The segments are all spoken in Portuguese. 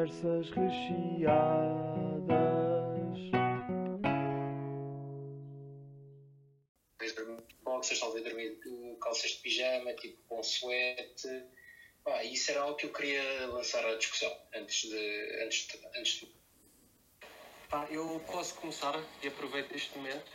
conversas recheadas. Boxers, talvez dormir calças de pijama, tipo com suete. Pá, isso era algo que eu queria lançar à discussão antes de. Antes de, antes de... Pá, eu posso começar e aproveito este momento.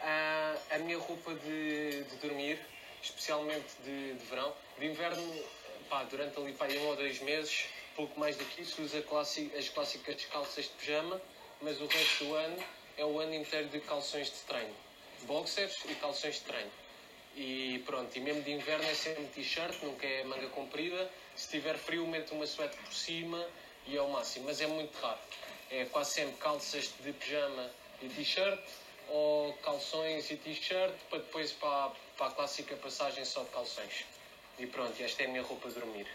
Ah, a minha roupa de, de dormir, especialmente de, de verão, de inverno, pá, durante ali pá, um ou dois meses, pouco mais do que isso, usa as clássicas calças de pijama, mas o resto do ano é o ano inteiro de calções de treino. Boxers e calções de treino. E pronto, e mesmo de inverno é sempre t-shirt, nunca é manga comprida. Se tiver frio, meto uma suéte por cima e é o máximo, mas é muito raro. É quase sempre calças de pijama e t-shirt, ou calções e t-shirt, para depois para, para a clássica passagem só de calções. E pronto, esta é a minha roupa de dormir.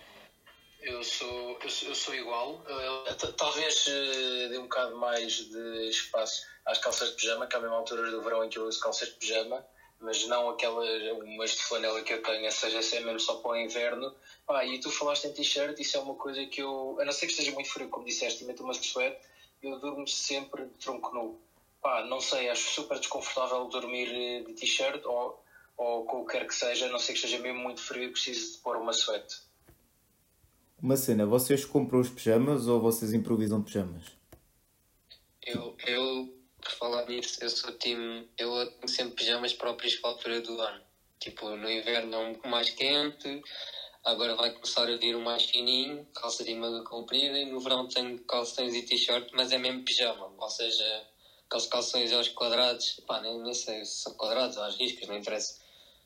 Eu sou, eu sou, igual. Eh, talvez eh, dê um bocado mais de espaço às calças de pijama, que a mesma altura do verão em que eu uso calças de pijama, mas não aquelas umas de flanela que eu tenho, seja, é mesmo só para o inverno. Pá, e tu falaste em t-shirt, isso é uma coisa que eu, a não ser que esteja muito frio, como disseste, e meto uma suéte, eu durmo sempre de tronco nu. Pá, não sei, acho super desconfortável dormir eh, de t-shirt ou, ou com o que quer que seja, a não ser que esteja mesmo muito frio e preciso de pôr uma suéte. Uma cena, vocês compram os pijamas ou vocês improvisam pijamas? Eu, eu, por falar nisso, eu sou time. Eu tenho sempre pijamas próprios para a altura do ano. Tipo, no inverno é um pouco mais quente, agora vai começar a vir o mais fininho, calça de manga comprida, e no verão tenho calções e t-shirt, mas é mesmo pijama, ou seja, aqueles calções aos quadrados, pá, nem, nem sei se são quadrados ou às riscas, não interessa.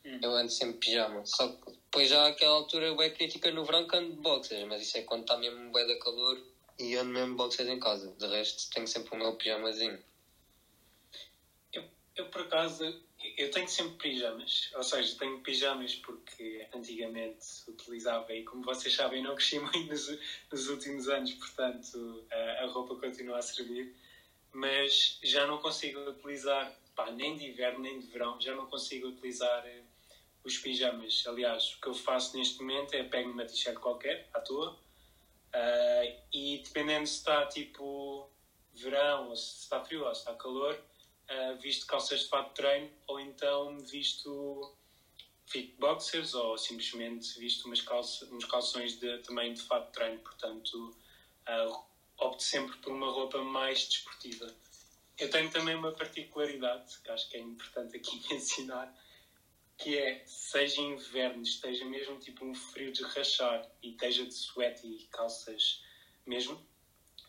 Eu ando sempre pijama. Só que depois já há aquela altura bem crítica no verão que ando de boxers, mas isso é quando está mesmo bem da calor e ando mesmo boxers em casa. De resto tenho sempre o meu pijamazinho. Eu, eu, por acaso, eu tenho sempre pijamas. Ou seja, tenho pijamas porque antigamente utilizava e, como vocês sabem, não cresci muito nos, nos últimos anos, portanto, a, a roupa continua a servir. Mas já não consigo utilizar, pá, nem de inverno nem de verão, já não consigo utilizar eh, os pijamas. Aliás, o que eu faço neste momento é pego uma t-shirt qualquer, à toa, ah, e dependendo se está tipo verão, ou se está frio, ou se está calor, uh, visto calças de fato de treino ou então visto fit boxers ou simplesmente visto umas calça, uns calções de, também de fato de treino. Portanto, uh, opto sempre por uma roupa mais desportiva. Eu tenho também uma particularidade que acho que é importante aqui mencionar, que é, seja inverno, esteja mesmo tipo um frio de rachar e esteja de suéte e calças mesmo,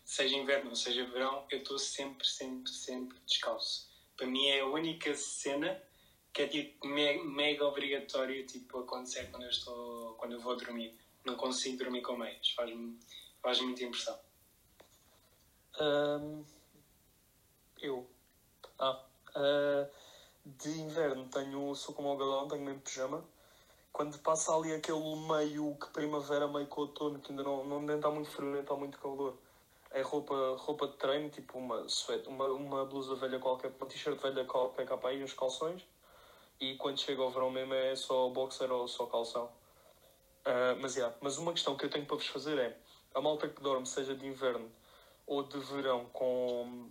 seja inverno ou seja verão, eu estou sempre, sempre, sempre descalço. Para mim é a única cena que é tipo me- mega obrigatório tipo acontecer quando eu estou quando eu vou dormir. Não consigo dormir com meias, faz-me faz muita impressão. Ahm, eu. Ah. ah, de inverno tenho, sou como o galão, tenho mesmo pijama. Quando passa ali aquele meio que primavera, meio que outono, que ainda não, não está muito frio, nem está muito calor. É roupa, roupa de treino, tipo uma suéte, uma, uma blusa velha qualquer, uma t-shirt velha qualquer capa aí, uns calções. E quando chega ao verão mesmo é só boxer ou só calção. Ah, mas, yeah, mas uma questão que eu tenho para vos fazer é, a malta que dorme, seja de inverno ou de verão, com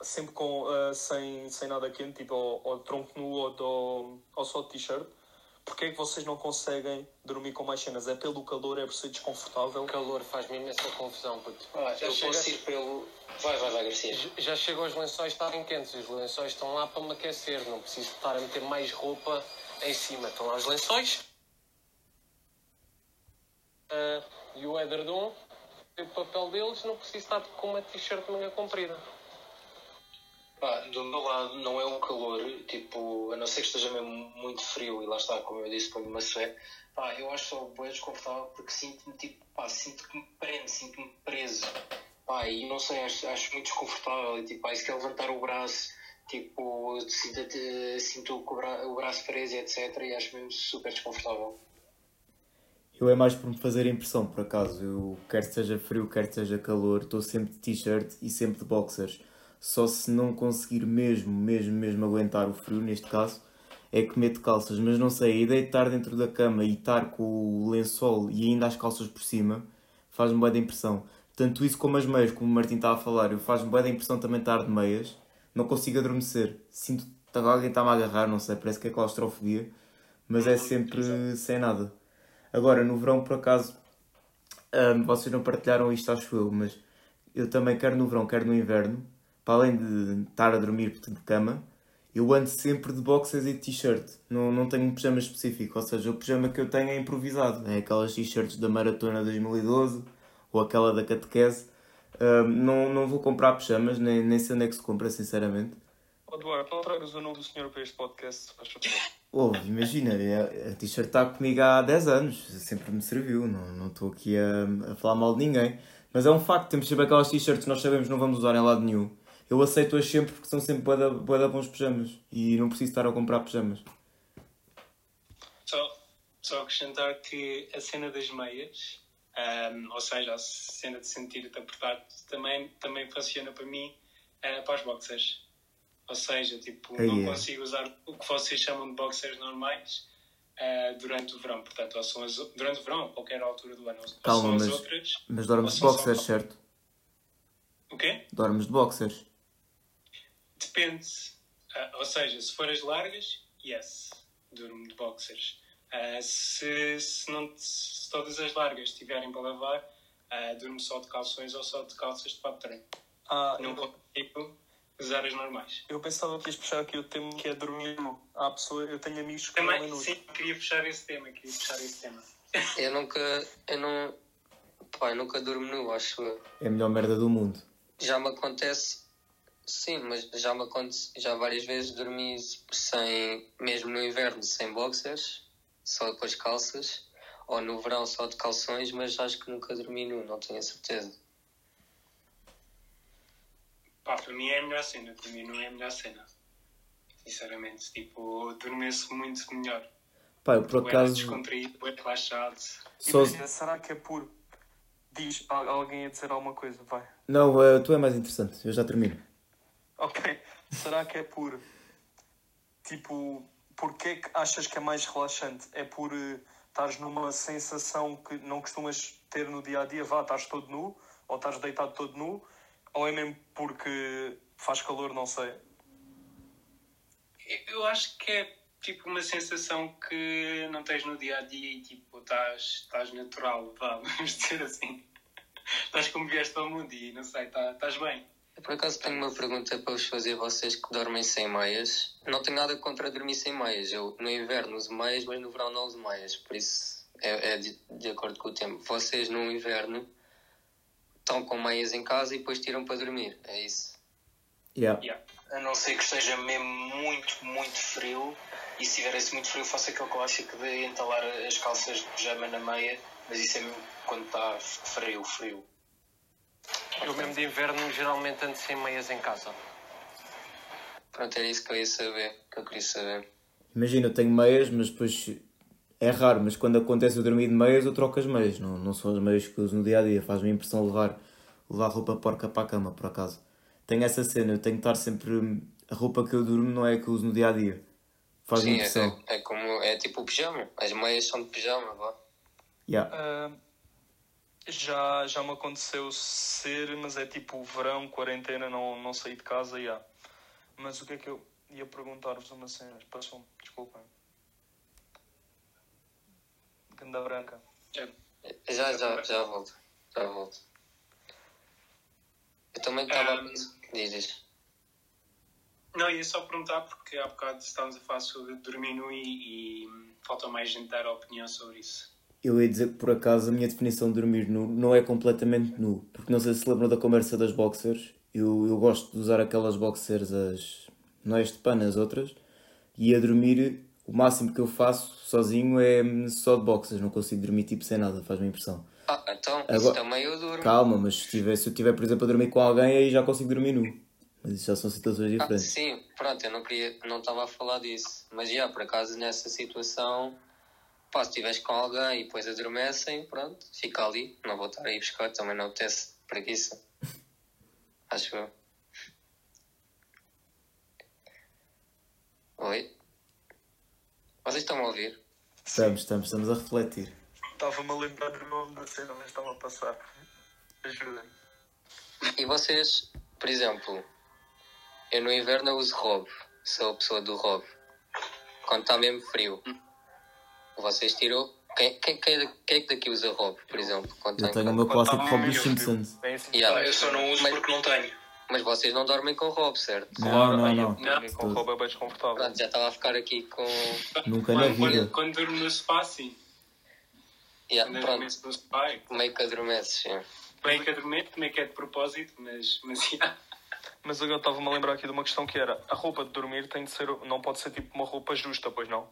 sempre com, ah, sem, sem nada quente, tipo ou, ou tronco nu ou, de, ou, só de t-shirt, porque é que vocês não conseguem dormir com mais cenas? É pelo calor, é por ser desconfortável? O calor faz-me imensa confusão, puto. Ah, Já eu chega- posso ir pelo. Vai, vai, vai, Garcia. Já- Já chego aos lençóis estarem quentes, os lençóis estão lá para me aquecer, não preciso estar a meter mais roupa em cima. Estão lá os lençóis Ah, e o edredom, o papel deles, não preciso estar com uma t-shirt de manga comprida. Do meu lado não é o calor, tipo, a não ser que esteja mesmo muito frio e lá está, como eu disse, ponho uma suéte, pá, eu acho só bem desconfortável porque sinto-me tipo, pá, sinto que me prende, sinto-me preso, pá, e não sei, acho, acho muito desconfortável e tipo, e se quer levantar o braço, tipo, sinto, sinto o, bra o braço preso etc, e acho mesmo super desconfortável. Eu é mais por me fazer impressão, por acaso. Eu, quer seja frio, quer seja calor, estou sempre de t-shirt e sempre de boxers. Só se não conseguir mesmo, mesmo, mesmo aguentar o frio, neste caso, é que meto calças. Mas não sei, a ideia de estar dentro da cama e estar com o lençol e ainda as calças por cima faz-me boa da impressão. Tanto isso como as meias, como o Martim está a falar, faz-me boa da impressão também estar de meias, não consigo adormecer. Sinto que alguém está-me a agarrar, não sei, parece que é claustrofobia, mas é sempre sem nada. Agora, no verão, por acaso, hum, vocês não partilharam isto, acho eu, mas eu também, quero no verão, quero no inverno, para além de estar a dormir de cama, eu ando sempre de boxers e de t-shirt. Não, não tenho um pijama específico, ou seja, o pijama que eu tenho é improvisado. É aquelas t-shirts da Maratona 2012 ou aquela da catequese. Uh, não, não vou comprar pijamas, nem, nem sei onde é que se compra, sinceramente. Oh, Eduardo, não tragas o nome do senhor para este podcast, faz favor. Oh, imagina, a t-shirt está comigo há 10 anos, sempre me serviu, não estou aqui a, a falar mal de ninguém. Mas é um facto, temos sempre aquelas t-shirts que nós sabemos que não vamos usar em lado nenhum. Eu aceito-as sempre porque são sempre boa da bons pijamas e não preciso estar a comprar pijamas. Só, só acrescentar que a cena das meias um, ou seja, a cena de sentir-te apertado também, também funciona para mim uh, para os boxers. Ou seja, tipo, não yeah. consigo usar o que vocês chamam de boxers normais uh, durante o verão. Portanto, ou são as, durante o verão, a qualquer altura do ano. Calma, mas, outras, mas dormes de boxers, só... certo? O quê? Dormes de boxers. Depende. Uh, ou seja, se for as largas, yes, durmo de boxers. Uh, se, se, não, se todas as largas estiverem para lavar, uh, durmo só de calções ou só de calças de papo treino. Ah, não eu... consigo usar as normais. Eu pensava que ias puxar aqui o tema que é dormir nu. Há pessoa, eu tenho amigos que Também, dormem Sim, queria fechar esse tema, queria fechar esse tema. eu nunca, eu não, pá, eu nunca durmo nu, acho eu. É a melhor merda do mundo. Já me acontece Sim, mas já me acontece, já várias vezes dormi sem, mesmo no inverno, sem boxers só com as calças, ou no verão só de calções, mas acho que nunca dormi nu, não tenho a certeza. Pá, para mim é a melhor cena, para mim não é a melhor cena. Sinceramente, tipo, dormir-se muito melhor. Pá, eu por acaso. descontraído, é relaxado. Só... Imagina, será que é por. Diz alguém a dizer alguma coisa, vai. Não, uh, tu é mais interessante, eu já termino. Ok. Será que é por. Tipo, Porquê é que achas que é mais relaxante? É por uh, estares numa sensação que não costumas ter no dia a dia? Vá, estás todo nu, ou estás deitado todo nu, ou é mesmo porque faz calor, não sei? Eu acho que é tipo uma sensação que não tens no dia a dia e tipo estás, estás natural, vá, vamos dizer assim. estás como vieste para o mundo e não sei, tá, estás bem. Eu, por acaso tenho uma pergunta para vos fazer, vocês que dormem sem meias. Não tenho nada contra dormir sem meias. Eu no inverno uso meias, mas no verão não uso meias. Por isso é, é de, de, acordo com o tempo. Vocês no inverno estão com meias em casa e depois tiram para dormir. É isso? Yeah. yeah. A não ser que esteja mesmo muito, muito frio. E se tiver esse muito frio, faço aquele clássico de entalar as calças de pijama na meia. Mas isso é mesmo quando está frio, frio. Eu mesmo de inverno geralmente ando sem meias em casa. Pronto, era isso que eu ia saber, que eu queria saber. Imagina, eu tenho meias, mas depois é raro, mas quando acontece eu dormir de meias eu troco as meias, não, não são as meias que uso no dia a dia, faz-me impressão levar, levar roupa porca para a cama, por acaso. Tenho essa cena, eu tenho que estar sempre. A roupa que eu durmo não é a que eu uso no dia a dia. Faz-me Sim, impressão. É, é, como. É tipo o pijama, as meias são de pijama, vá. Yeah. Uh, já, já me aconteceu ser, mas é tipo verão, quarentena, não, não saí de casa, já. Mas o que é que eu ia perguntar-vos uma cena? Passou-me, desculpem. Ganda branca. Já, já, já volto. Já volto. Eu também estava. Um, Dizes. Não, ia só perguntar porque há bocado estávamos a falar sobre dormir nu e, e falta mais gente dar a opinião sobre isso. Eu ia dizer que por acaso a minha definição de dormir nu não é completamente nu, porque não sei se lembram da conversa das boxers. Eu, eu gosto de usar aquelas boxers, as. não é este pano, as outras, e a dormir o máximo que eu faço sozinho é só de boxers, não consigo dormir tipo sem nada, faz-me impressão. Ah, então, Agora, também eu durmo. Calma, mas se, tiver, se eu tiver, por exemplo, a dormir com alguém, aí já consigo dormir nu. Mas isso já são situações ah, diferentes. Ah, sim, pronto, eu não queria, não estava a falar disso. Mas já, por acaso, nessa situação Pá, se estiveres com alguém e depois adormecem, pronto, fica ali. Não vou estar aí buscar, também não apetece preguiça. Acho eu. Oi? Vocês estão a ouvir? Estamos, estamos, estamos a refletir. Estava-me a lembrar do nome da cena, mas estava a passar. Ajudem. E vocês, por exemplo, eu no inverno eu uso robe, sou a pessoa do robe. Quando está mesmo frio, vocês tiram. Quem, quem, quem, quem é que daqui usa robe, por exemplo? Quando Eu tenho o meu clássico Rob dos Simpsons. Assim. Yeah. Eu só não uso Mas- porque não tenho. Mas vocês não dormem com robe, certo? Não, Claro, não, não. eu dormi com Tudo. roupa bem desconfortável. Pronto, já estava a ficar aqui com. Nunca na Quando, vida. quando, quando durmo no sofá, sim. Yeah, Quando pronto, adormeço no sofá, é meio que adormeces. sim. meio que adormeço, meio que é de propósito, mas, mas yeah. Mas agora estava-me a lembrar aqui de uma questão que era a roupa de dormir tem de ser, não pode ser tipo uma roupa justa, pois não?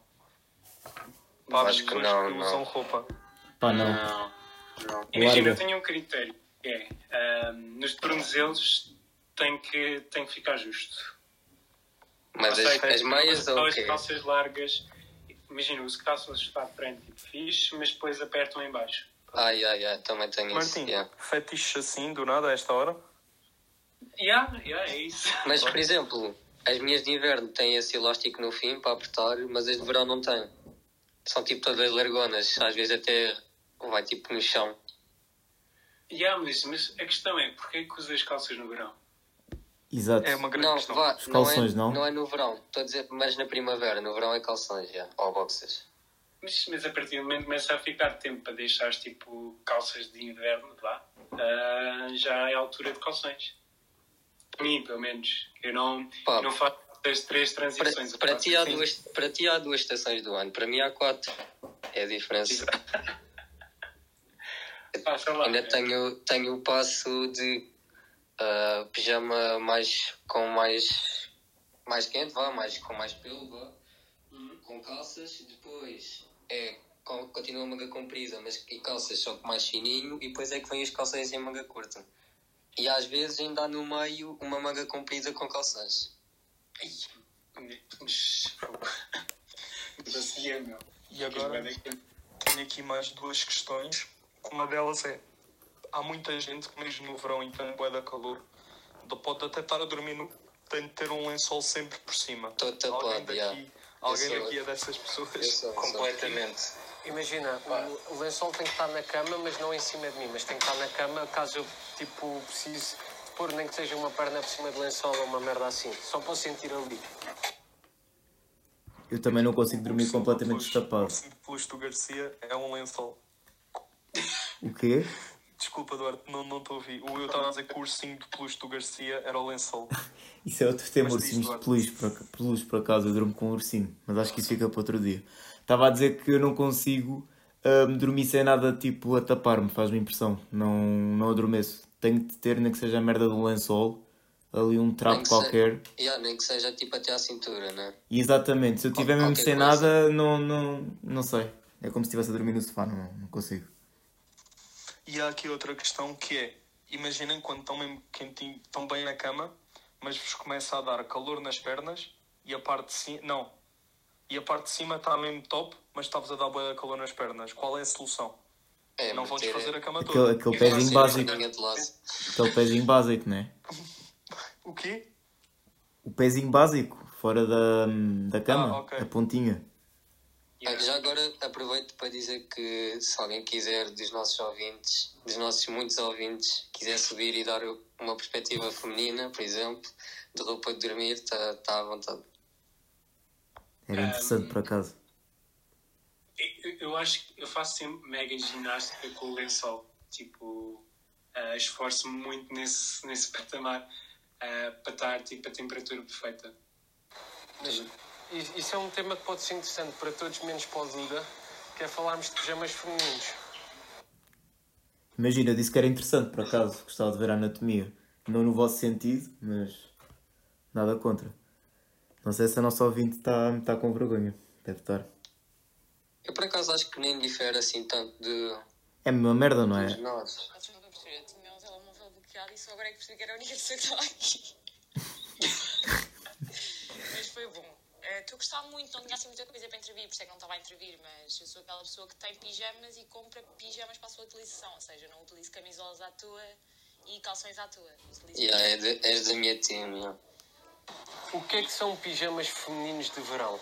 Para as Acho que pessoas não, que não. usam roupa. Pá, não. Não, não. Imagina, eu tenho um critério, que é, ahm, nos tornozelos tem que, tem que ficar justo. Mas as, seja, as meias só ou as calças largas, imagina, uso calças está de frente tipo fixe, mas depois apertam em baixo. Ai, ai, ai, também tenho isso. Martim, yeah. fetiche assim, do nada, a esta hora? Yeah, yeah, é isso. Mas, por exemplo, as minhas de inverno têm esse elástico no fim para apertar, mas as de verão não têm. São tipo todas largonas, às vezes até vai tipo no chão. Yeah, mas, mas a questão é, porquê é que usas calças no verão? Exato. É uma grande Não, questão. vá, Os não, calções, é, não? não é no verão, estou a dizer, mas na primavera, no verão é calções, já, ou boxers. Mas, mas a partir do momento que começa a ficar tempo para deixar tipo calças de inverno, vá, ah, já é a altura de calções. Para mim, pelo menos. Eu não, Pá. não faço três Para, transições. para, faço ti há duas, para ti há duas estações do ano, para mim há quatro. É a diferença. Lá, Ainda tenho, tenho o passo de ah, pijama mais com mais, mais quente, vá, mais, com mais pelo, vá, com calças, depois é com, continua manga comprida, mas e calças só que mais fininho, e depois é que vem as calças em manga curta. E às vezes ainda há no meio uma manga comprida com calças. Mas, Bacia, meu. E agora tenho aqui mais duas questões. Uma delas é, há muita gente que mesmo no verão em tanto bué da calor, pode até estar a dormir no... tem de ter um lençol sempre por cima. Tapado, alguém daqui, yeah. alguém sou- daqui é dessas pessoas. sou- eu sou. Completamente. Imagina, o, o lençol tem que estar na cama, mas não em cima de mim, mas tem que estar na cama caso eu tipo, precise pôr nem que seja uma perna por cima do lençol ou uma merda assim. Só para sentir ali. Eu também não consigo dormir Ursinho completamente de destapado. ursinho de peluche do Garcia é um lençol. O quê? Desculpa, Duarte, não não estou a ouvir. O eu estava a dizer que o ursinho de peluche do Garcia era o lençol. Isso é outro tema, Mas diz, ursinhos de peluche, por, peluche, por acaso, eu durmo com um ursinho, mas acho que isso fica para outro dia. Estava a dizer que eu não consigo hum, dormir sem nada tipo a tapar-me, faz-me impressão, não, não adormeço. Tenho de ter, nem que seja a merda de um lençol, ali um trapo que qualquer. Yeah, nem que seja tipo até à cintura, né? E exatamente, se eu tiver mesmo Qualquer sem coisa. nada, não, não, não sei. É como se estivesse a dormir no sofá, não, não consigo. E há aqui outra questão que é, imaginem quando estão mesmo quentinho, estão bem na cama, mas vos começa a dar calor nas pernas e a parte de cima, não, e a parte de cima está mesmo top, mas está-vos a dar de calor nas pernas. Qual é a solução? É, não vão desfazer a cama Aquele, toda. aquele é pezinho básico, aquele pezinho básico, né? O quê? O pezinho básico, fora da, da cama, Ah, ok. a pontinha. Ah, Já agora aproveito para dizer que se alguém quiser dos nossos ouvintes, dos nossos muitos ouvintes, quiser subir e dar uma perspectiva feminina, por exemplo, de roupa de dormir, está tá à vontade. Era interessante por acaso. Eu, eu acho que eu faço sempre mega ginástica com o lençol. Tipo, ah, esforço-me muito nesse, nesse patamar ah, para estar tipo, a temperatura perfeita. Mas isso é um tema que pode ser interessante para todos, menos para o Duda, que é falarmos de pijamas femininos. Imagina, eu disse que era interessante por acaso, gostava de ver a anatomia. Não no vosso sentido, mas nada contra. Não sei se a nossa ouvinte está tá com vergonha. Deve estar. Eu por acaso acho que nem difere assim tanto de, É a mesma merda, não é? Acho que não percebi. Eu tinha um telemóvel bloqueado e só agora é que percebi que era a única pessoa que estava aqui. mas foi bom. Eh, Estou a gostar muito, não tinha assim muita coisa para intervir, por isso é que não estava a intervir, mas eu sou aquela pessoa que tem pijamas e compra pijamas para a sua utilização, ou seja, não utilizo camisolas à toa e calções à toa. Utilizo Yeah, é de- és da minha team. yeah. O que é que são pijamas femininos de verão?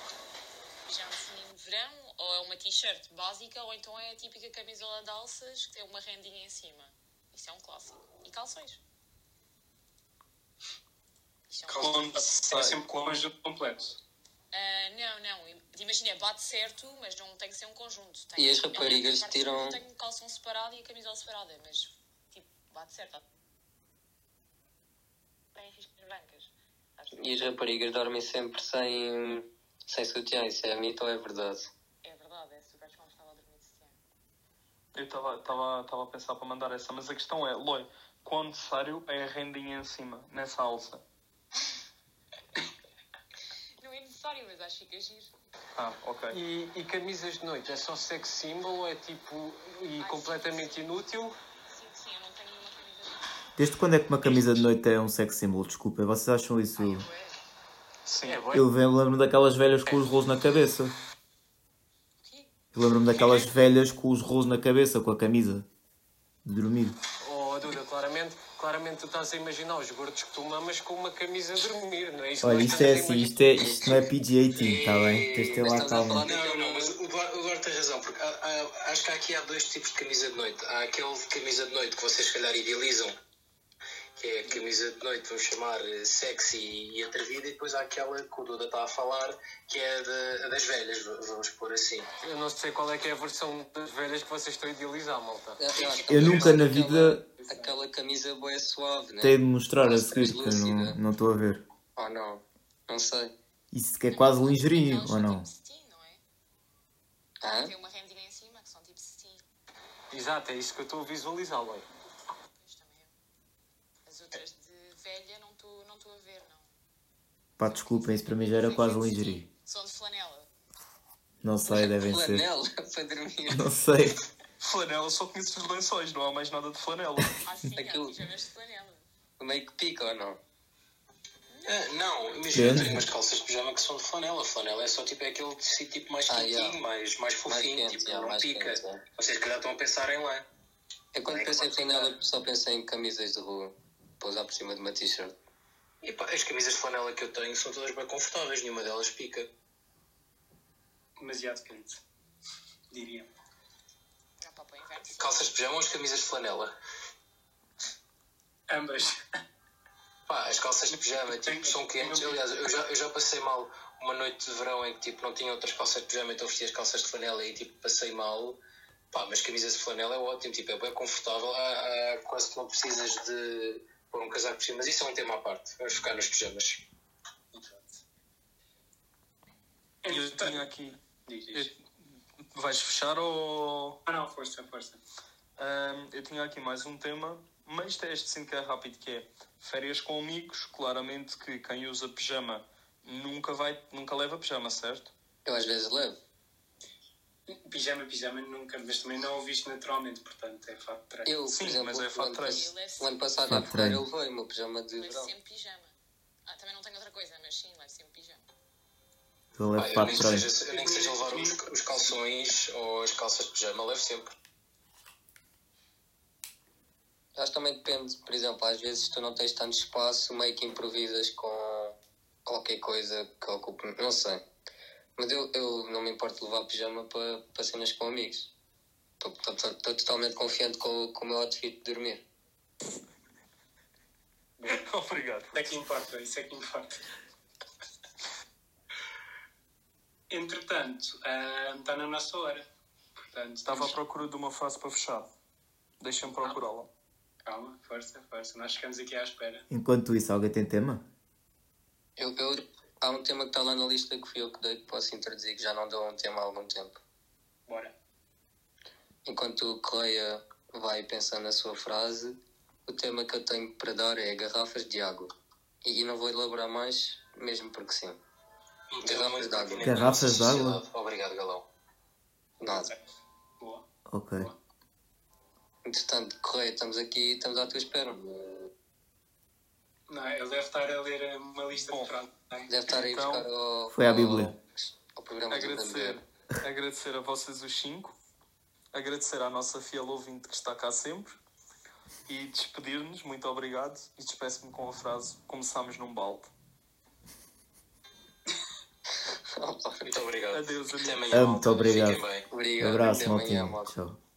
pijama feminino de verão, ou é uma t-shirt básica, ou então é a típica camisola de alças que tem uma rendinha em cima. Isso é um clássico. E calções. Isto é um Calções é sempre com o conjunto completo. Ah, não, não. Imagina, bate certo, mas não tem que ser um conjunto. Tem, E as raparigas tiram- superior Tem calção separado e a camisola separada, mas tipo, bate certo. Tem riscas brancas. E as raparigas dormem sempre sem, sem sutiã, isso é mito ou? É verdade, é super desconfortável dormir de sutiã. Eu estava a pensar para mandar essa, mas a questão é, Loi, quão necessário é a rendinha em cima, nessa alça? Não é necessário, mas acho que fica giro. Ah, ok. E, e camisas de noite, é só sex symbol ou é tipo e Ah, completamente inútil? Sim, sim, eu não tenho nenhuma camisa de noite. Desde quando é que uma camisa de noite é um sex symbol? Desculpa, vocês acham isso? Ai, ué. Sim. É, bué. Eu ve- lembro-me daquelas velhas com os rolos na cabeça. Eu lembro-me daquelas velhas com os rolos na cabeça, com a camisa de dormir. Oh, Duda, claramente, claramente tu estás a imaginar os gordos que tu mamas com uma camisa de dormir, não é isso? Olha, isto é assim, isto, é, isto não é PG-18, está bem? Tens de ter lá calma. Não, não, mas o Eduardo tem razão, porque há- há- acho que aqui há dois tipos de camisa de noite. Há aquele de camisa de noite que vocês se calhar idealizam, que é a camisa de noite, vamos chamar eh, sexy e atrevida, e depois há aquela que o Duda está a falar, que é a de- a das velhas, vamos pôr assim. Eu não sei qual é que é a versão das velhas que vocês estão a idealizar, malta. Eu, eu acho que Eu nunca na aquela- vida Aquela camisa boa suave, né? tenho de mostrar a seguir, porque eu não estou a ver. Oh não, não sei. Isso que é quase lingerie, Aquelas ou não? é? Tem uma rendinha em cima que são tipo cetim. Exato, é isso que eu estou a visualizar, Loi. Pois também é. As outras de velha não estou não estou a ver, não. Pá, desculpem, isso para mim já era quase lingerie. São de flanela. Não sei, devem ser. Flanela para dormir. Não sei. Flanela, só conheço os lençóis, não há mais nada de flanela. Ah, sim, Aquilo- de flanela. Meio que pica ou não? Ah, não, imagina, eu tenho umas calças de pijama que são de flanela. Flanela é só tipo é aquele tecido tipo mais Ah, quentinho, yeah. mais, mais fofinho, quente, tipo, yeah, não mais pica. quente, yeah. Vocês se calhar estão a pensar em lã. Eu quando É pensei em flanela só pensei em camisas de rua para usar por cima de uma t-shirt. E pá, as camisas de flanela que eu tenho são todas bem confortáveis, nenhuma delas pica. Demasiado quente, diria. Não, pá, inverno. Calças de pijama ou as camisas de flanela? Ambas. Pá, as calças de pijama tipo, são quentes. Aliás, eu já, eu já passei mal uma noite de verão em que tipo, não tinha outras calças de pijama, então vesti as calças de flanela e tipo, passei mal. Pá, mas camisas de flanela é ótimo, tipo, é bem confortável. Há, há quase que não precisas de pôr um casaco por cima, mas isso é um tema à parte. Vamos focar nos pijamas. Eu Entretanto- tinha aqui. Diz, diz. eu- Vais fechar ou. Ah, não, força, força. Ahm, eu tinha aqui mais um tema, mas este, este sim que é rápido, que é férias com amigos. Claramente que quem usa pijama nunca, vai, nunca leva pijama, certo? Eu às vezes levo. Pijama, pijama nunca, mas também não o viste naturalmente, portanto é fato de treino. Eu, Sim, por exemplo, mas é o fato ano, treino. levo o ano passado Fato na feira eu levei o meu pijama de Levo verão. sempre pijama. Ah, também não tenho outra coisa, mas sim, levo sempre pijama. Levo eu para nem que treino. eu nem que seja levar os, os calções ou as calças de pijama, levo sempre. Acho que também depende, por exemplo, às vezes tu não tens tanto espaço, meio que improvisas com qualquer coisa que ocupe, não sei. Mas eu, eu não me importo de levar pijama para, para cenas com amigos. Estou totalmente confiante com, o- com o meu outfit de dormir. Obrigado. Isso é que importa, isso é que importa. Entretanto, ah, está na nossa hora. Portanto, Estava à procura de uma frase para fechar. Deixa-me procurá-la. Calma, força, força. Nós ficamos aqui à espera. Enquanto isso, alguém tem tema? Eu, eu- há um tema que está lá na lista que fui eu que dei, que posso introduzir, que já não dou um tema há algum tempo. Bora. Enquanto o Correia vai pensando na sua frase, o tema que eu tenho para dar é garrafas de água. E, não vou elaborar mais, mesmo porque sim. Muito Garrafas de água. Garrafas de água? Obrigado, Galão. Nada. Boa. Ok. Entretanto, Correia, estamos aqui estamos à tua espera. Não, ele deve estar a ler uma lista Bom. de frases. Deve estar aí Então, buscar ao, foi à Bíblia. Ao programa Agradecer, agradecer a vocês os cinco. Agradecer à nossa fiel ouvinte que está cá sempre. E despedir-nos. Muito obrigado. E despeço-me com a frase: Começámos num balde. Muito obrigado. Adeus, Até amigos. amanhã. Ah, muito obrigado. Fiquem bem. Obrigado. Abraço, até amanhã. Tchau.